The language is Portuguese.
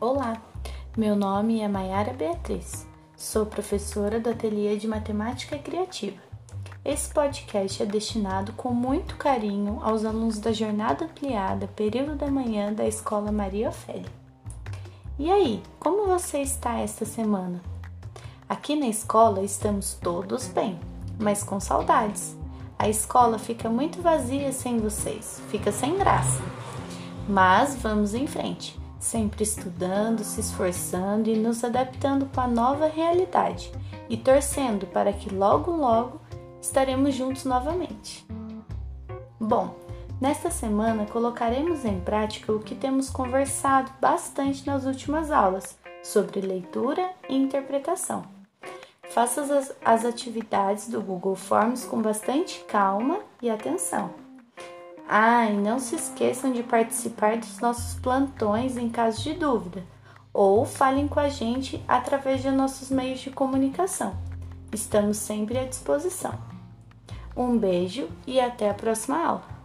Olá, meu nome é Maiara Beatriz, sou professora do Ateliê de Matemática Criativa. Esse podcast é destinado com muito carinho aos alunos da Jornada Ampliada Período da Manhã da Escola Maria Ofélia. E aí, como você está esta semana? Aqui na escola estamos todos bem, mas com saudades. A escola fica muito vazia sem vocês, fica sem graça. Mas vamos em frente sempre estudando, se esforçando e nos adaptando com a nova realidade e torcendo para que logo, logo estaremos juntos novamente. Bom, nesta semana colocaremos em prática o que temos conversado bastante nas últimas aulas sobre leitura e interpretação. Faça as, as atividades do Google Forms com bastante calma e atenção ah, e não se esqueçam de participar dos nossos plantões em caso de dúvida, ou falem com a gente através de nossos meios de comunicação. Estamos sempre à disposição. Um beijo e até a próxima aula!